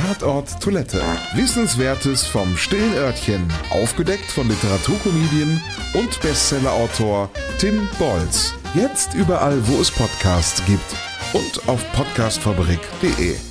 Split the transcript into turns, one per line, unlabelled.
Tatort Toilette. Wissenswertes vom stillen Örtchen. Aufgedeckt von Literaturkomedien und Bestsellerautor Tim Bolz. Jetzt überall, wo es Podcasts gibt und auf podcastfabrik.de.